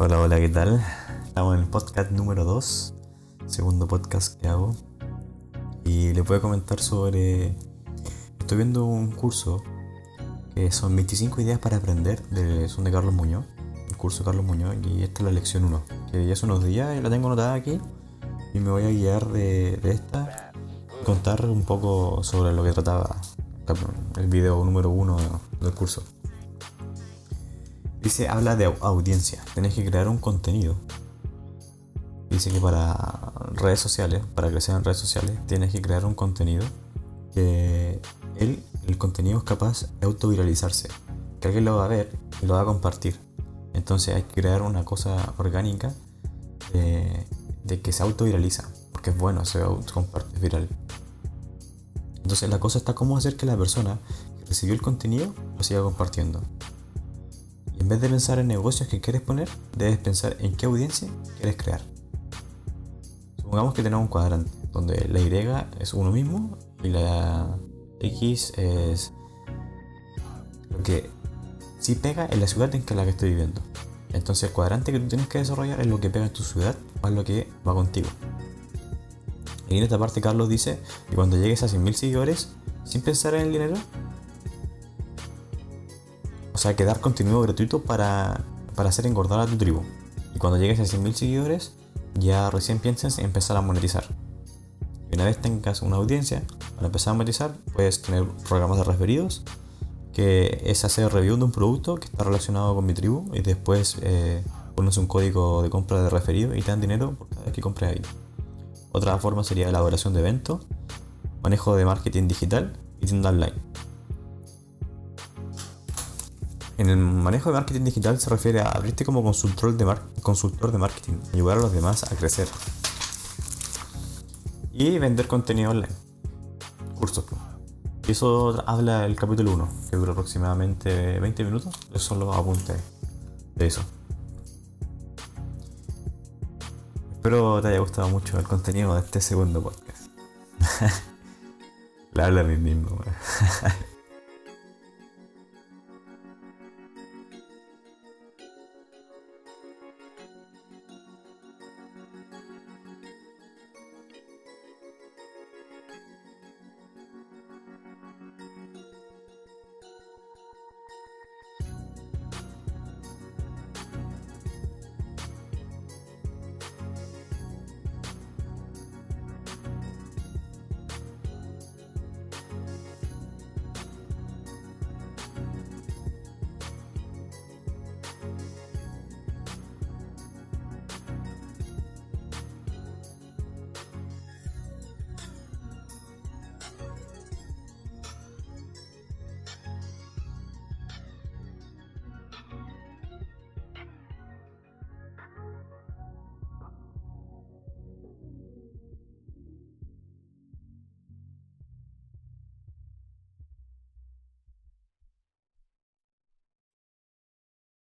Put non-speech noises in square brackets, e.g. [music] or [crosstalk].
Hola, hola, ¿qué tal? Estamos en el podcast número 2, segundo podcast que hago. Y les voy a comentar sobre... Estoy viendo un curso que son 25 ideas para aprender, de, son de Carlos Muñoz, el curso de Carlos Muñoz, y esta es la lección 1, que ya hace unos días la tengo anotada aquí, y me voy a guiar de, de esta, contar un poco sobre lo que trataba el video número 1 del curso. Dice, habla de audiencia. Tenés que crear un contenido. Dice que para redes sociales, para crecer en redes sociales, tienes que crear un contenido que el, contenido es capaz de autoviralizarse. Que alguien lo va a ver y lo va a compartir. Entonces hay que crear una cosa orgánica de, que se autoviraliza. Porque es bueno, se comparte viral. Entonces la cosa está cómo hacer que la persona que recibió el contenido lo siga compartiendo. En vez de pensar en negocios que quieres poner, debes pensar en qué audiencia quieres crear. Supongamos que tenemos un cuadrante donde la Y es uno mismo y la X es lo que sí pega en la ciudad en la que estoy viviendo. Entonces el cuadrante que tú tienes que desarrollar es lo que pega en tu ciudad más lo que va contigo. Y en esta parte Carlos dice que cuando llegues a 100.000 seguidores, sin pensar en el dinero, o sea, que dar contenido gratuito para, hacer engordar a tu tribu. Y cuando llegues a 100.000 seguidores, ya recién pienses en empezar a monetizar. Y una vez tengas una audiencia, para empezar a monetizar, puedes tener programas de referidos, que es hacer review de un producto que está relacionado con mi tribu y después eh, pones un código de compra de referido y te dan dinero por cada vez que compres ahí. Otra forma sería elaboración de eventos, manejo de marketing digital y tienda online. En el manejo de marketing digital se refiere a abrirte como consultor de, consultor de marketing, ayudar a los demás a crecer. Y vender contenido online. Cursos. Eso habla el capítulo 1, que dura aproximadamente 20 minutos. Esos son los de eso. Espero te haya gustado mucho el contenido de este segundo podcast. [laughs] Le hablo a mí mismo. [laughs]